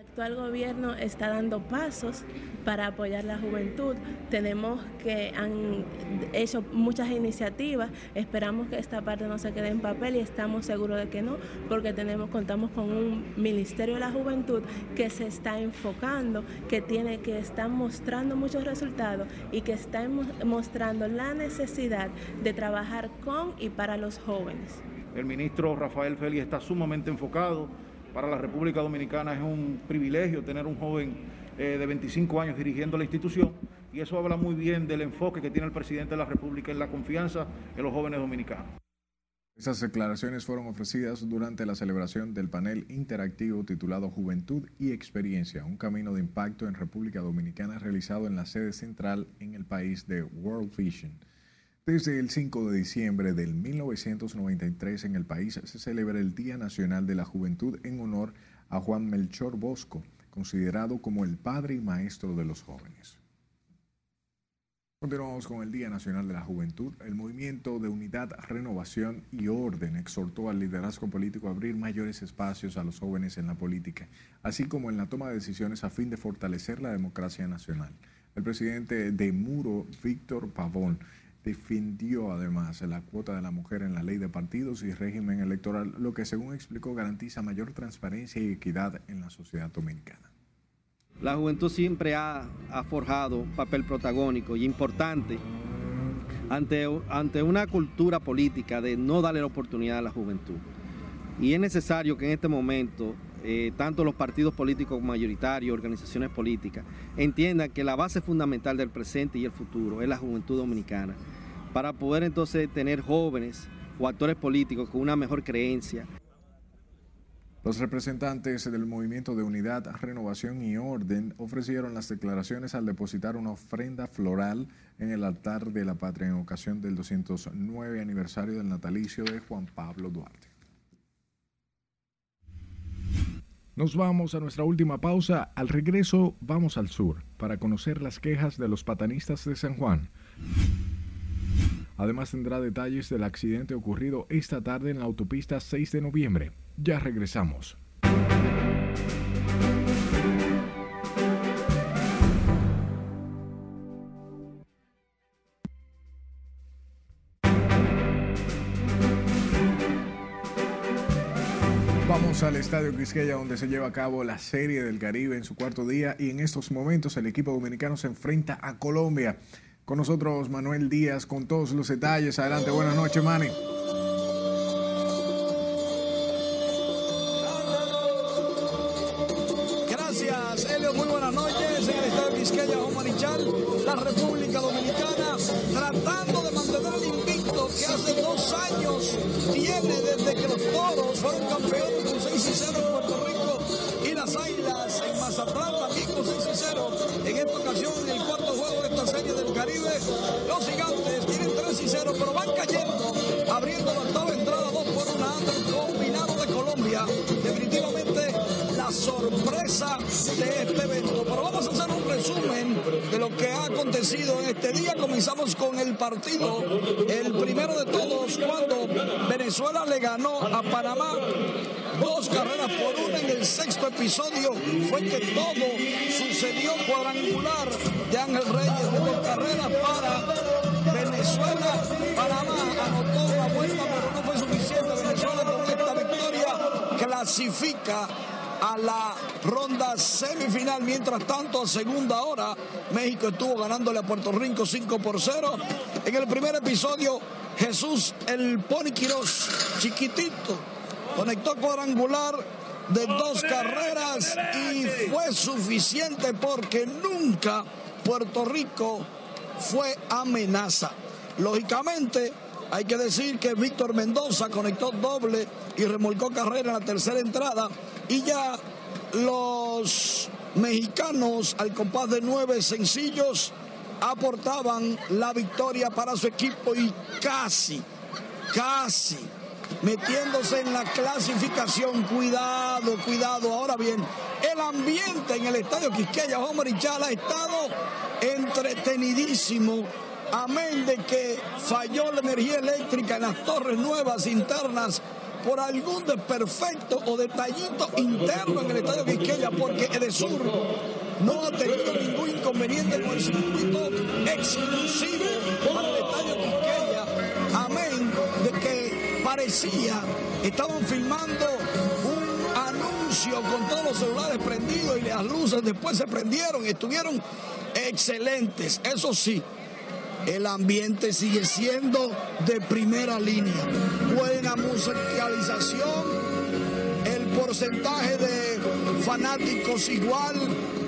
El actual gobierno está dando pasos para apoyar la juventud. Tenemos que han hecho muchas iniciativas. Esperamos que esta parte no se quede en papel y estamos seguros de que no, porque tenemos contamos con un Ministerio de la Juventud que se está enfocando, que tiene que está mostrando muchos resultados y que está mostrando la necesidad de trabajar con y para los jóvenes. El ministro Rafael Félix está sumamente enfocado para la República Dominicana es un privilegio tener un joven eh, de 25 años dirigiendo la institución y eso habla muy bien del enfoque que tiene el presidente de la República en la confianza en los jóvenes dominicanos. Esas declaraciones fueron ofrecidas durante la celebración del panel interactivo titulado Juventud y Experiencia, un camino de impacto en República Dominicana realizado en la sede central en el país de World Vision. Desde el 5 de diciembre del 1993 en el país se celebra el Día Nacional de la Juventud en honor a Juan Melchor Bosco, considerado como el padre y maestro de los jóvenes. Continuamos con el Día Nacional de la Juventud. El Movimiento de Unidad, Renovación y Orden exhortó al liderazgo político a abrir mayores espacios a los jóvenes en la política, así como en la toma de decisiones a fin de fortalecer la democracia nacional. El presidente de Muro, Víctor Pavón, defendió además la cuota de la mujer en la ley de partidos y régimen electoral, lo que según explicó garantiza mayor transparencia y equidad en la sociedad dominicana. La juventud siempre ha, forjado un papel protagónico y importante ante, ante una cultura política de no darle la oportunidad a la juventud. Y es necesario que en este momento eh, tanto los partidos políticos mayoritarios, organizaciones políticas, entiendan que la base fundamental del presente y el futuro es la juventud dominicana, para poder entonces tener jóvenes o actores políticos con una mejor creencia. Los representantes del Movimiento de Unidad, Renovación y Orden ofrecieron las declaraciones al depositar una ofrenda floral en el altar de la patria en ocasión del 209 aniversario del natalicio de Juan Pablo Duarte. Nos vamos a nuestra última pausa. Al regreso vamos al sur para conocer las quejas de los patanistas de San Juan. Además tendrá detalles del accidente ocurrido esta tarde en la autopista 6 de noviembre. Ya regresamos. Estadio Quisqueya donde se lleva a cabo la Serie del Caribe en su cuarto día y en estos momentos el equipo dominicano se enfrenta a Colombia. Con nosotros Manuel Díaz con todos los detalles. Adelante, buenas noches, Manny. Gracias, Elio. Muy buenas noches. En el Estadio Quisqueya, Marichal, la República Dominicana, tratando hace dos años tiene desde que los toros fueron campeones 6 0 en Puerto Rico y las Águilas en Mazatlán también con 6 0. En esta ocasión, en el cuarto juego de esta serie del Caribe, los gigantes tienen 3 0, pero van cayendo, abriendo la octava entrada 2 por 1 ante el combinado de Colombia. Definitivamente la sorpresa de este evento. Pero vamos a hacer un resumen de lo que ha acontecido en este día. Comenzamos con el partido, el primero de todos, cuando Venezuela le ganó a Panamá dos carreras por una en el sexto episodio. Fue que todo sucedió cuadrangular de Ángel Reyes de dos carreras para Venezuela. Panamá anotó una vuelta, pero no fue suficiente. Venezuela con esta victoria clasifica a la ronda semifinal. Mientras tanto, a segunda hora, México estuvo ganándole a Puerto Rico 5 por 0. En el primer episodio, Jesús el Pony Quirós, chiquitito, conectó cuadrangular de dos carreras y fue suficiente porque nunca Puerto Rico fue amenaza. Lógicamente, hay que decir que Víctor Mendoza conectó doble y remolcó carrera en la tercera entrada y ya los mexicanos al compás de nueve sencillos aportaban la victoria para su equipo y casi, casi metiéndose en la clasificación. Cuidado, cuidado. Ahora bien, el ambiente en el estadio Quisqueya Marichal ha estado entretenidísimo. Amén de que falló la energía eléctrica en las torres nuevas internas por algún desperfecto o detallito interno en el estadio Quisqueya, porque Edesur no ha tenido ningún inconveniente con el circuito exclusivo para el estadio Quisqueya. Amén de que parecía, estaban filmando un anuncio con todos los celulares prendidos y las luces después se prendieron y estuvieron excelentes. Eso sí, el ambiente sigue siendo de primera línea. Buena musicalización, el porcentaje de fanáticos igual,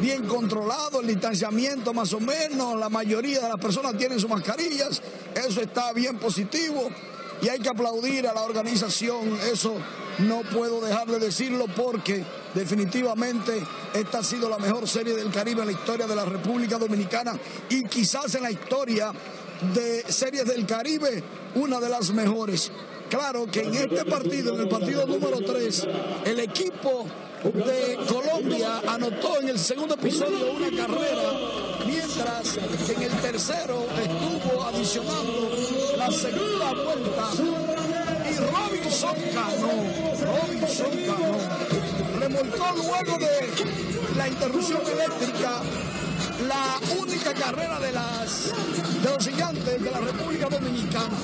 bien controlado, el distanciamiento más o menos, la mayoría de las personas tienen sus mascarillas, eso está bien positivo y hay que aplaudir a la organización, eso no puedo dejar de decirlo porque definitivamente esta ha sido la mejor serie del Caribe en la historia de la República Dominicana y quizás en la historia de series del Caribe una de las mejores. Claro que en este partido, en el partido número 3, el equipo de Colombia anotó en el segundo episodio una carrera, mientras que en el tercero estuvo adicionando la segunda vuelta y Robinson ganó. Robinson ganó. Remolcó luego de la interrupción eléctrica la única carrera de las de los gigantes de la República Dominicana.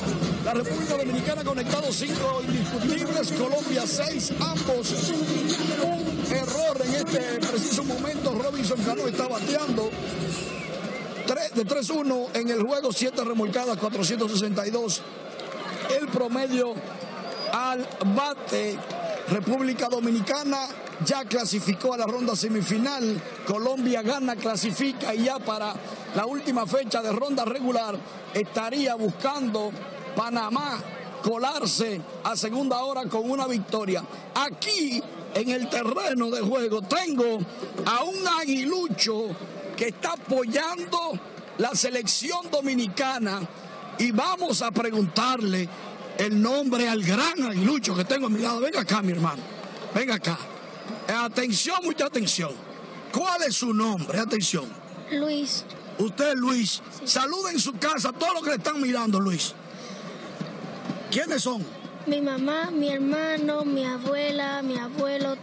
La República Dominicana conectado cinco indiscutibles, Colombia seis, ambos un error en este preciso momento. Robinson Cano está bateando de 3-1 en el juego, 7 remolcadas, 462. El promedio al bate República Dominicana ya clasificó a la ronda semifinal. Colombia gana, clasifica y ya para la última fecha de ronda regular estaría buscando Panamá colarse a segunda hora con una victoria. Aquí en el terreno de juego tengo a un aguilucho que está apoyando la selección dominicana y vamos a preguntarle el nombre al gran aguilucho que tengo a mi lado. Venga acá, mi hermano. Venga acá. Atención, mucha atención. ¿Cuál es su nombre? Atención. Luis. Usted, Luis. Saluda en su casa a todos los que le están mirando, Luis. ¿Quiénes son? Mi mamá, mi hermano, mi abuela, mi abuelo,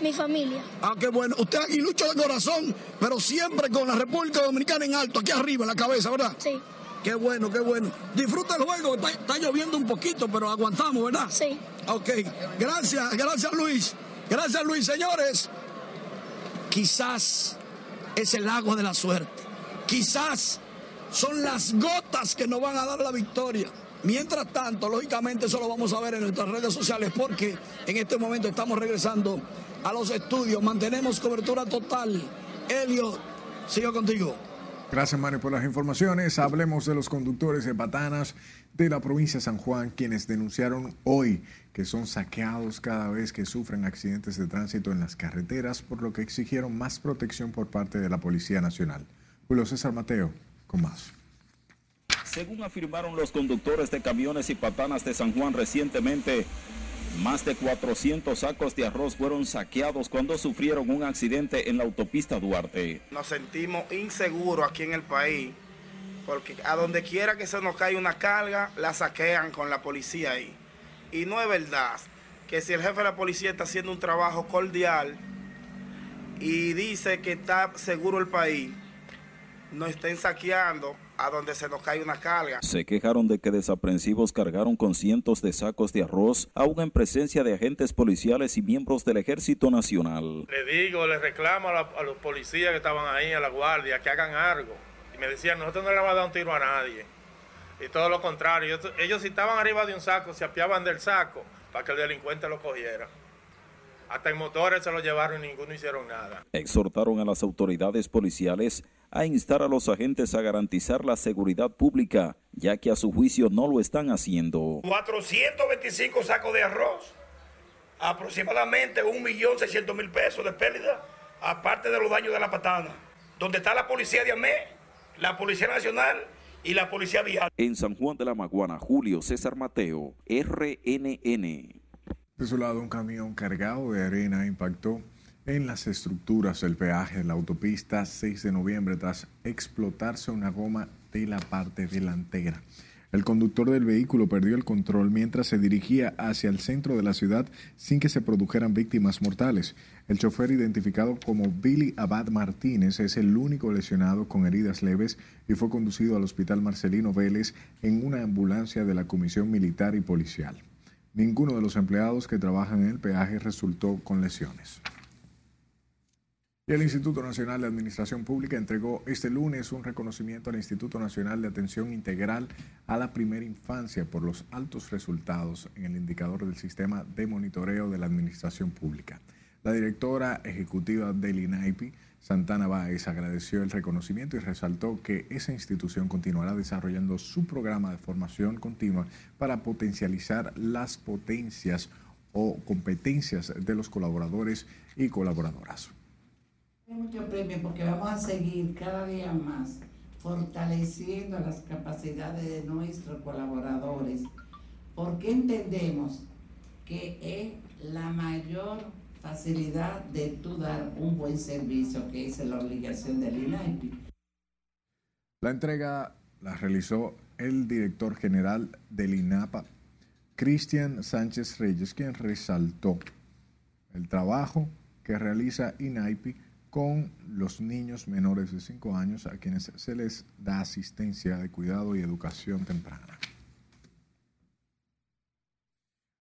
mi familia. Ah, qué bueno. Usted es aguilucho de corazón, pero siempre con la República Dominicana en alto, aquí arriba en la cabeza, ¿verdad? Sí. Qué bueno, qué bueno. Disfruta el juego, está, está lloviendo un poquito, pero aguantamos, ¿verdad? Sí. Ok, gracias, gracias Luis. Gracias Luis, señores. Quizás es el agua de la suerte. Quizás son las gotas que nos van a dar la victoria. Mientras tanto, lógicamente eso lo vamos a ver en nuestras redes sociales porque en este momento estamos regresando a los estudios. Mantenemos cobertura total. Elio, sigo contigo. Gracias, Mari, por las informaciones. Hablemos de los conductores de patanas de la provincia de San Juan, quienes denunciaron hoy que son saqueados cada vez que sufren accidentes de tránsito en las carreteras, por lo que exigieron más protección por parte de la Policía Nacional. Julio César Mateo, con más. Según afirmaron los conductores de camiones y patanas de San Juan recientemente, más de 400 sacos de arroz fueron saqueados cuando sufrieron un accidente en la autopista Duarte. Nos sentimos inseguros aquí en el país porque a donde quiera que se nos caiga una carga, la saquean con la policía ahí. Y no es verdad que si el jefe de la policía está haciendo un trabajo cordial y dice que está seguro el país, no estén saqueando a donde se nos cae una carga. Se quejaron de que desaprensivos cargaron con cientos de sacos de arroz, aún en presencia de agentes policiales y miembros del Ejército Nacional. Le digo, le reclamo a, la, a los policías que estaban ahí, a la guardia, que hagan algo. Y me decían, nosotros no le vamos a dar un tiro a nadie. Y todo lo contrario, ellos, ellos si estaban arriba de un saco, se apiaban del saco para que el delincuente lo cogiera. Hasta en motores se lo llevaron y ninguno hicieron nada. Exhortaron a las autoridades policiales a instar a los agentes a garantizar la seguridad pública, ya que a su juicio no lo están haciendo. 425 sacos de arroz, aproximadamente 1.600.000 pesos de pérdida, aparte de los daños de la patana. Donde está la policía de AME, la Policía Nacional y la Policía Vial. En San Juan de la Maguana, Julio César Mateo, RNN. De su lado, un camión cargado de arena impactó en las estructuras del peaje de la autopista 6 de noviembre tras explotarse una goma de la parte delantera. El conductor del vehículo perdió el control mientras se dirigía hacia el centro de la ciudad sin que se produjeran víctimas mortales. El chofer identificado como Billy Abad Martínez es el único lesionado con heridas leves y fue conducido al Hospital Marcelino Vélez en una ambulancia de la Comisión Militar y Policial. Ninguno de los empleados que trabajan en el peaje resultó con lesiones. El Instituto Nacional de Administración Pública entregó este lunes un reconocimiento al Instituto Nacional de Atención Integral a la Primera Infancia por los altos resultados en el indicador del sistema de monitoreo de la Administración Pública. La directora ejecutiva del INAIPI, Santana Báez, agradeció el reconocimiento y resaltó que esa institución continuará desarrollando su programa de formación continua para potencializar las potencias o competencias de los colaboradores y colaboradoras mucho premio porque vamos a seguir cada día más fortaleciendo las capacidades de nuestros colaboradores, porque entendemos que es la mayor facilidad de tú dar un buen servicio, que es la obligación del INAIPI. La entrega la realizó el director general del INAPA, Cristian Sánchez Reyes, quien resaltó el trabajo que realiza INAIPI con los niños menores de 5 años a quienes se les da asistencia de cuidado y educación temprana.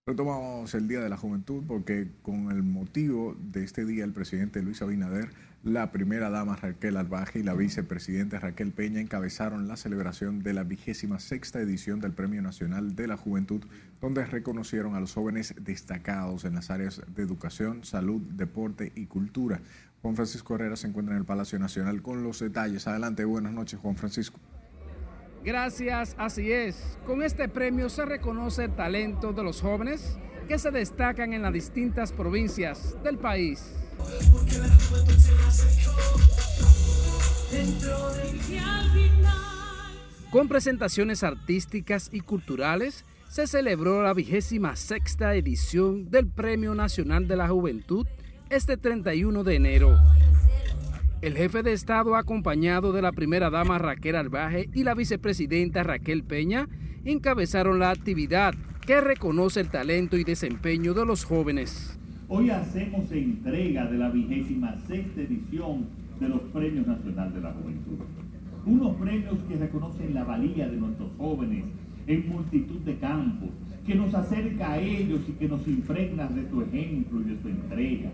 Retomamos el Día de la Juventud porque con el motivo de este día el presidente Luis Abinader, la primera dama Raquel Albaje y la vicepresidenta Raquel Peña encabezaron la celebración de la vigésima sexta edición del Premio Nacional de la Juventud, donde reconocieron a los jóvenes destacados en las áreas de educación, salud, deporte y cultura. Juan Francisco Herrera se encuentra en el Palacio Nacional con los detalles. Adelante, buenas noches, Juan Francisco. Gracias, así es. Con este premio se reconoce el talento de los jóvenes que se destacan en las distintas provincias del país. Con presentaciones artísticas y culturales, se celebró la vigésima sexta edición del Premio Nacional de la Juventud este 31 de enero. El jefe de Estado, acompañado de la primera dama Raquel Albaje y la vicepresidenta Raquel Peña, encabezaron la actividad que reconoce el talento y desempeño de los jóvenes. Hoy hacemos entrega de la vigésima sexta edición de los Premios Nacional de la Juventud. Unos premios que reconocen la valía de nuestros jóvenes en multitud de campos, que nos acerca a ellos y que nos impregna de tu ejemplo y de tu entrega.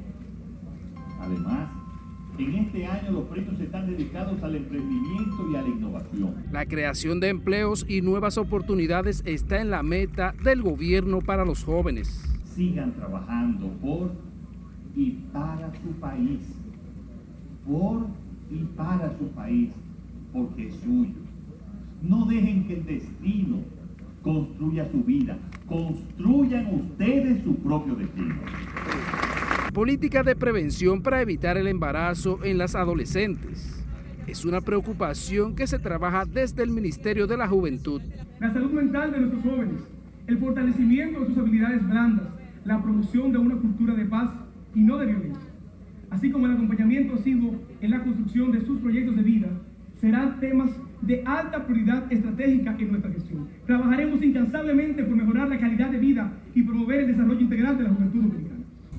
Además, en este año los premios están dedicados al emprendimiento y a la innovación. La creación de empleos y nuevas oportunidades está en la meta del gobierno para los jóvenes. Sigan trabajando por y para su país. Por y para su país, porque es suyo. No dejen que el destino construya su vida. Construyan ustedes su propio destino política de prevención para evitar el embarazo en las adolescentes. Es una preocupación que se trabaja desde el Ministerio de la Juventud. La salud mental de nuestros jóvenes, el fortalecimiento de sus habilidades blandas, la promoción de una cultura de paz y no de violencia, así como el acompañamiento asiduo en la construcción de sus proyectos de vida, serán temas de alta prioridad estratégica en nuestra gestión. Trabajaremos incansablemente por mejorar la calidad de vida y promover el desarrollo integral de la juventud dominicana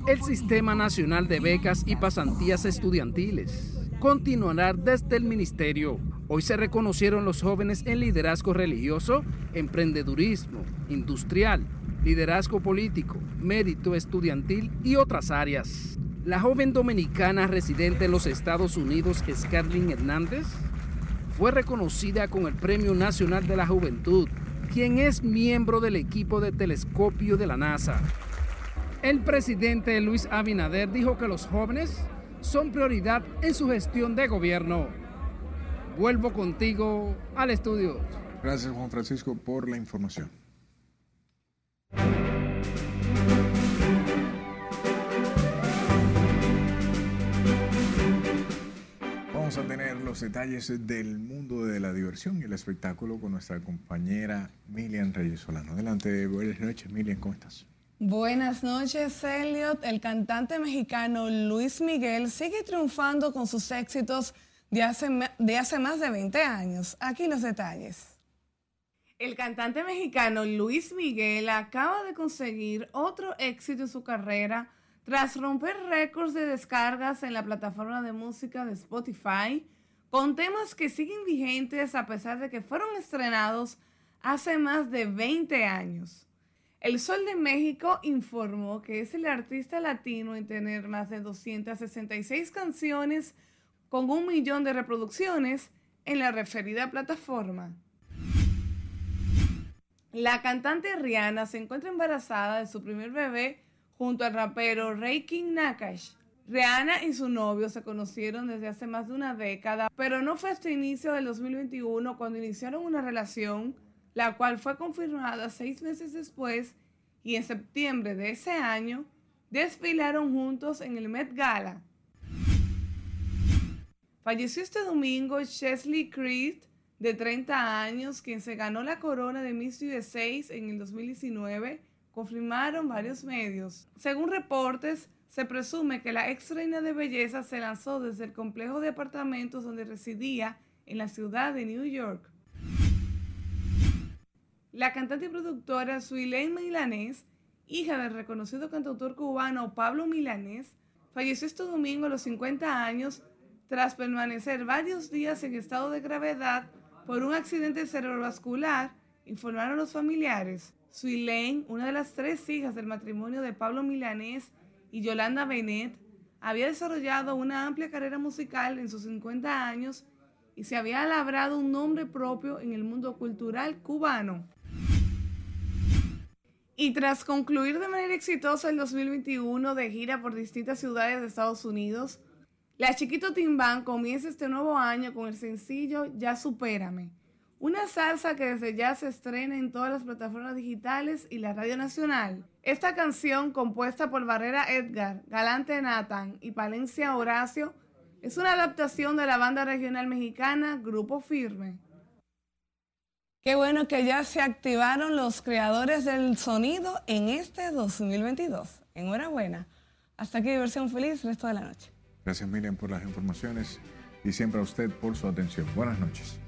el Sistema Nacional de Becas y Pasantías Estudiantiles. Continuará desde el Ministerio. Hoy se reconocieron los jóvenes en liderazgo religioso, emprendedurismo, industrial, liderazgo político, mérito estudiantil y otras áreas. La joven dominicana residente en los Estados Unidos, Scarlett Hernández, fue reconocida con el Premio Nacional de la Juventud, quien es miembro del equipo de telescopio de la NASA. El presidente Luis Abinader dijo que los jóvenes son prioridad en su gestión de gobierno. Vuelvo contigo al estudio. Gracias Juan Francisco por la información. Vamos a tener los detalles del mundo de la diversión y el espectáculo con nuestra compañera Milian Reyes Solano. Adelante, buenas noches, Milian, ¿cómo estás? Buenas noches, Elliot. El cantante mexicano Luis Miguel sigue triunfando con sus éxitos de hace, de hace más de 20 años. Aquí los detalles. El cantante mexicano Luis Miguel acaba de conseguir otro éxito en su carrera tras romper récords de descargas en la plataforma de música de Spotify con temas que siguen vigentes a pesar de que fueron estrenados hace más de 20 años. El Sol de México informó que es el artista latino en tener más de 266 canciones con un millón de reproducciones en la referida plataforma. La cantante Rihanna se encuentra embarazada de su primer bebé junto al rapero Ray King Nakash. Rihanna y su novio se conocieron desde hace más de una década, pero no fue hasta inicio del 2021 cuando iniciaron una relación, la cual fue confirmada seis meses después y en septiembre de ese año desfilaron juntos en el Met Gala. Falleció este domingo Chesley Creed, de 30 años, quien se ganó la corona de Miss USA en el 2019, confirmaron varios medios. Según reportes, se presume que la ex reina de belleza se lanzó desde el complejo de apartamentos donde residía en la ciudad de New York. La cantante y productora Suilén Milanés, hija del reconocido cantautor cubano Pablo Milanés, falleció este domingo a los 50 años tras permanecer varios días en estado de gravedad por un accidente cerebrovascular, informaron los familiares. Suilén, una de las tres hijas del matrimonio de Pablo Milanés y Yolanda Benet, había desarrollado una amplia carrera musical en sus 50 años y se había labrado un nombre propio en el mundo cultural cubano. Y tras concluir de manera exitosa el 2021 de gira por distintas ciudades de Estados Unidos, la Chiquito Timbán comienza este nuevo año con el sencillo Ya Supérame, una salsa que desde ya se estrena en todas las plataformas digitales y la radio nacional. Esta canción, compuesta por Barrera Edgar, Galante Nathan y Palencia Horacio, es una adaptación de la banda regional mexicana Grupo Firme. Qué bueno que ya se activaron los creadores del sonido en este 2022. Enhorabuena. Hasta aquí diversión feliz, resto de la noche. Gracias Miriam por las informaciones y siempre a usted por su atención. Buenas noches.